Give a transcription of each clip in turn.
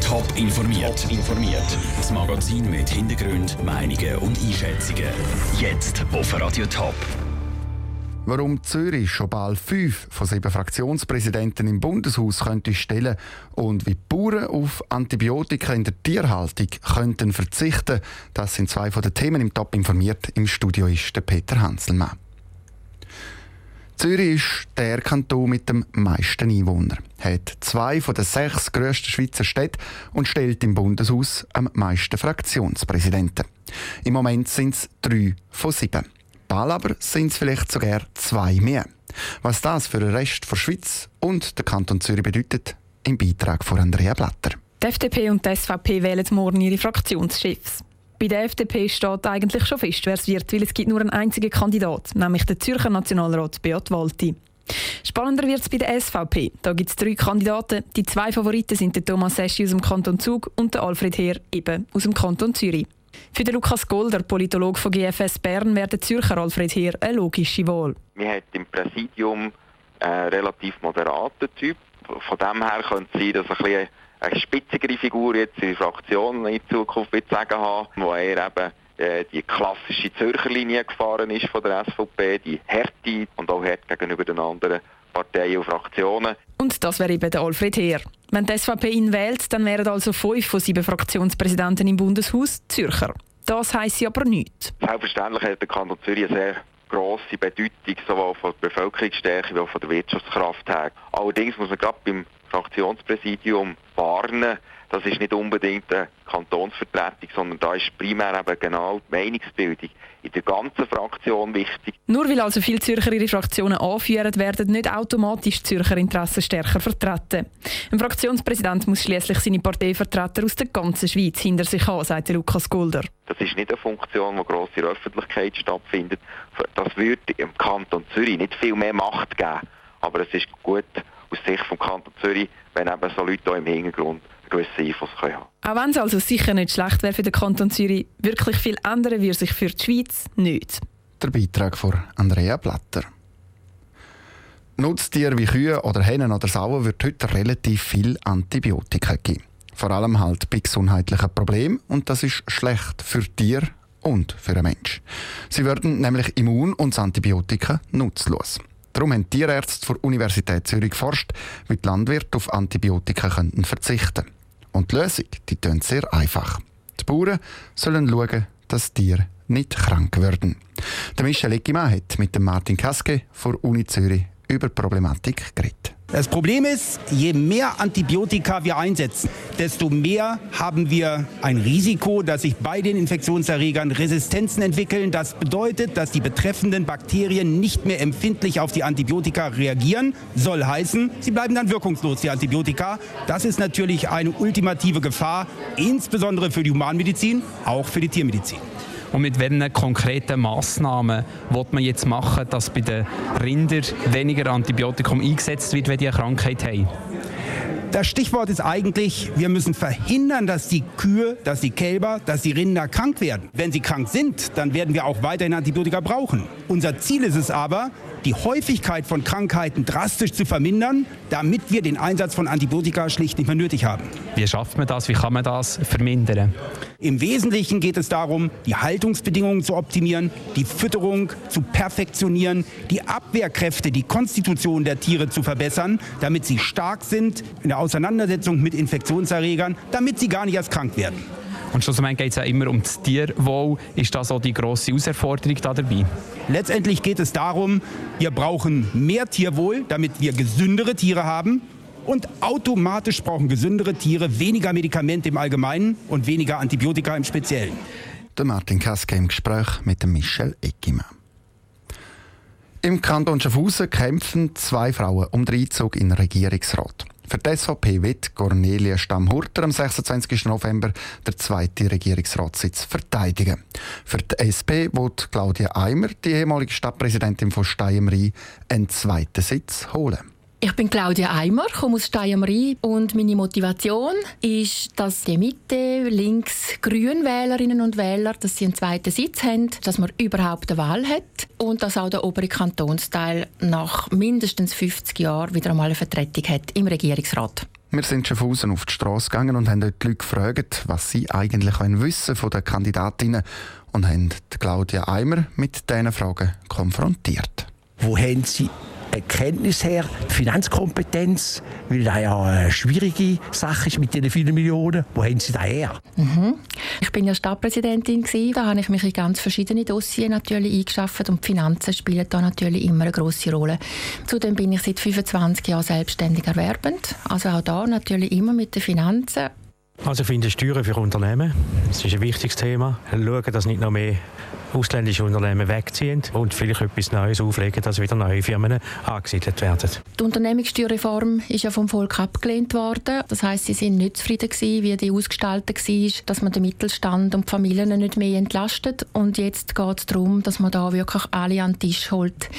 Top informiert. informiert. Das Magazin mit Hintergrund, Meinungen und Einschätzungen. Jetzt auf Radio Top. Warum Zürich schon bald fünf von sieben Fraktionspräsidenten im Bundeshaus könnte stellen und wie Bauern auf Antibiotika in der Tierhaltung könnten verzichten, das sind zwei von den Themen im Top informiert. Im Studio ist der Peter Hanselmann. Zürich ist der Kanton mit dem meisten Einwohnern, hat zwei von den sechs grössten Schweizer Städten und stellt im Bundeshaus am meisten Fraktionspräsidenten. Im Moment sind es drei von sieben. Bald aber sind es vielleicht sogar zwei mehr. Was das für den Rest der Schweiz und der Kanton Zürich bedeutet, im Beitrag von Andrea Blatter. Die FDP und die SVP wählen morgen ihre Fraktionschefs. Bei der FDP steht eigentlich schon fest, wer es wird, weil es gibt nur einen einzigen Kandidat, nämlich den Zürcher Nationalrat Beat Walti. Spannender wird es bei der SVP. Da gibt es drei Kandidaten. Die zwei Favoriten sind der Thomas Eschi aus dem Kanton Zug und der Alfred Heer eben aus dem Kanton Zürich. Für den Lukas Golder, Politolog von GFS Bern, wäre der Zürcher Alfred Heer eine logische Wahl. Wir haben im Präsidium einen relativ moderaten Typ. Von dem her könnte es sein, dass ein bisschen eine spitzigere Figur jetzt in der Fraktion in Zukunft wird sagen haben, wo er eben äh, die klassische Zürcher Linie gefahren ist von der SVP, die Härte und auch Härte gegenüber den anderen Parteien und Fraktionen. Und das wäre eben der Alfred Heer. Wenn die SVP ihn wählt, dann wären also fünf von sieben Fraktionspräsidenten im Bundeshaus Zürcher. Das heisst aber nichts. Selbstverständlich hat der Kanton Zürich eine sehr grosse Bedeutung, sowohl von der Bevölkerungsstärke wie auch von der Wirtschaftskraft her. Allerdings muss man gerade beim Fraktionspräsidium warnen, das ist nicht unbedingt eine Kantonsvertretung, sondern da ist primär eben genau die Meinungsbildung in der ganzen Fraktion wichtig. Nur weil also viele Zürcher ihre Fraktionen anführen, werden nicht automatisch Zürcher Interessen stärker vertreten. Ein Fraktionspräsident muss schließlich seine Parteivertreter aus der ganzen Schweiz hinter sich haben, sagt Lukas Gulder. Das ist nicht eine Funktion, die gross in der Öffentlichkeit stattfindet. Das würde im Kanton Zürich nicht viel mehr Macht geben. Aber es ist gut, aus Sicht des Kanton Zürich, wenn eben so Leute hier im Hintergrund einen gewissen Einfluss können haben Auch wenn es also sicher nicht schlecht wäre für den Kanton Zürich, wirklich viel ändern würde sich für die Schweiz nicht. Der Beitrag von Andrea Blatter. Nutztiere wie Kühe oder Hennen oder Sauen wird heute relativ viel Antibiotika geben. Vor allem halt bei gesundheitlichen Problemen und das ist schlecht für Tier und für den Mensch. Sie werden nämlich immun und das Antibiotika nutzlos. Darum haben Tierärzte der Universität Zürich geforscht, wie die Landwirte auf Antibiotika könnten verzichten Und die Lösung, die tönt sehr einfach. Die Bauern sollen schauen, dass Tiere nicht krank werden. Der Michel Eckimann hat mit dem Martin Kaske von Uni Zürich über die Problematik geredet. Das Problem ist, je mehr Antibiotika wir einsetzen, desto mehr haben wir ein Risiko, dass sich bei den Infektionserregern Resistenzen entwickeln. Das bedeutet, dass die betreffenden Bakterien nicht mehr empfindlich auf die Antibiotika reagieren. Soll heißen, sie bleiben dann wirkungslos, die Antibiotika. Das ist natürlich eine ultimative Gefahr, insbesondere für die Humanmedizin, auch für die Tiermedizin. Und mit welchen konkreten Massnahmen wird man jetzt machen, dass bei den Rindern weniger Antibiotikum eingesetzt wird, wenn die eine Krankheit haben? Das Stichwort ist eigentlich, wir müssen verhindern, dass die Kühe, dass die Kälber, dass die Rinder krank werden. Wenn sie krank sind, dann werden wir auch weiterhin Antibiotika brauchen. Unser Ziel ist es aber, die Häufigkeit von Krankheiten drastisch zu vermindern, damit wir den Einsatz von Antibiotika schlicht nicht mehr nötig haben. Wie schafft man das? Wie kann man das vermindern? Im Wesentlichen geht es darum, die Haltungsbedingungen zu optimieren, die Fütterung zu perfektionieren, die Abwehrkräfte, die Konstitution der Tiere zu verbessern, damit sie stark sind in der Auseinandersetzung mit Infektionserregern, damit sie gar nicht erst krank werden. Und schlussendlich geht es ja immer um das Tierwohl. Ist das auch die grosse Herausforderung da dabei? Letztendlich geht es darum, wir brauchen mehr Tierwohl, damit wir gesündere Tiere haben. Und automatisch brauchen gesündere Tiere weniger Medikamente im Allgemeinen und weniger Antibiotika im Speziellen. Der Martin Kaske im Gespräch mit dem Michel Eckimann. Im Kanton Schaffhausen kämpfen zwei Frauen um den Einzug in den Regierungsrat. Für die SVP wird Cornelia Stammhurter am 26. November der zweite Regierungsratssitz verteidigen. Für die SP wird Claudia Eimer, die ehemalige Stadtpräsidentin von Steiermark, einen zweiten Sitz holen. Ich bin Claudia Eimer, komme aus Steiermark und meine Motivation ist, dass die Mitte, links, grün Wählerinnen und Wähler, dass sie einen zweiten Sitz haben, dass man überhaupt eine Wahl hat und dass auch der obere Kantonsteil nach mindestens 50 Jahren wieder einmal eine Vertretung hat im Regierungsrat. Wir sind schon Schaffhausen auf die Straße gegangen und haben dort die Leute gefragt, was sie eigentlich wissen von den Kandidatinnen und haben Claudia Eimer mit diesen Fragen konfrontiert. Wo haben Sie Erkenntnis her, Finanzkompetenz, weil das ja eine schwierige Sache ist mit diesen vielen Millionen. Wo haben Sie das her? Mhm. Ich bin ja Stadtpräsidentin. Da habe ich mich in ganz verschiedene Dossiers natürlich eingeschafft und die Finanzen spielen da natürlich immer eine große Rolle. Zudem bin ich seit 25 Jahren selbstständig erwerbend, also auch da natürlich immer mit den Finanzen. Also ich finde Steuern für Unternehmen, das ist ein wichtiges Thema. Schauen, dass nicht noch mehr ausländische Unternehmen wegziehen und vielleicht etwas Neues auflegen, dass wieder neue Firmen angesiedelt werden. Die Unternehmenssteuerreform ist ja vom Volk abgelehnt worden. Das heißt, sie sind nicht zufrieden gewesen, wie die ausgestaltet war, dass man den Mittelstand und die Familien nicht mehr entlastet. Und jetzt geht es darum, dass man da wirklich alle an den Tisch holt,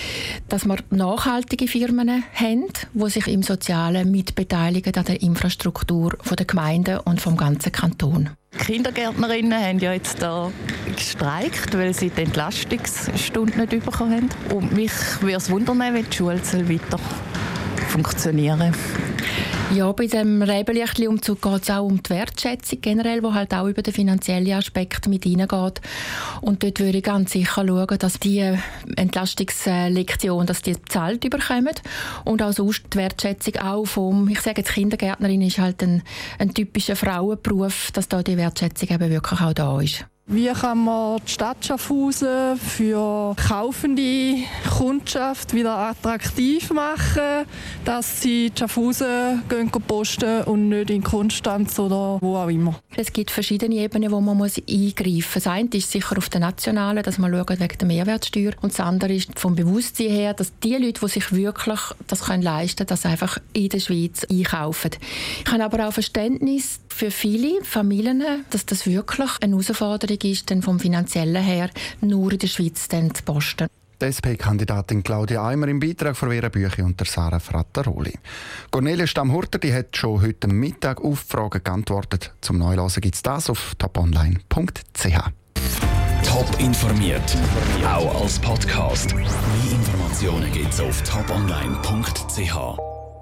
dass wir nachhaltige Firmen haben, die sich im Sozialen mitbeteiligen an der Infrastruktur der Gemeinden und vom ganzen Kanton. Kindergärtnerinnen haben ja jetzt da gestreikt, weil sie die Entlastungsstunde nicht bekommen haben. Und mich würde es wundern, wenn die Schule weiter funktionieren ja, bei dem Rebelichtli-Umzug geht es auch um die Wertschätzung generell, wo halt auch über den finanziellen Aspekt mit hineingeht. Und dort würde ich ganz sicher schauen, dass die Entlastungslektion, dass die bezahlt überkommen und auch sonst die Wertschätzung auch vom, ich sage jetzt Kindergärtnerin ist halt ein, ein typischer Frauenberuf, dass da die Wertschätzung eben wirklich auch da ist. Wie kann man die Stadt Schaffhausen für kaufende Kundschaft wieder attraktiv machen, dass sie Schaffhausen gehen posten und nicht in Konstanz oder wo auch immer? Es gibt verschiedene Ebenen, wo man muss eingreifen muss. Das eine ist sicher auf der nationalen, dass man schaut wegen der Mehrwertsteuer. Und das andere ist vom Bewusstsein her, dass die Leute, die sich wirklich das können leisten können, das einfach in der Schweiz einkaufen. Ich habe aber auch Verständnis für viele Familien, dass das wirklich eine Herausforderung ist, dann vom finanziellen her nur in der Schweiz dann zu posten. Die SP-Kandidatin Claudia Eimer im Beitrag von Vera Büchi und der Sarah Frattaroli. Cornelia Stammhurter die hat schon heute Mittag auf Fragen geantwortet. Zum Neulesen gibt es das auf toponline.ch. Top informiert, auch als Podcast. Mehr Informationen gibt es auf toponline.ch.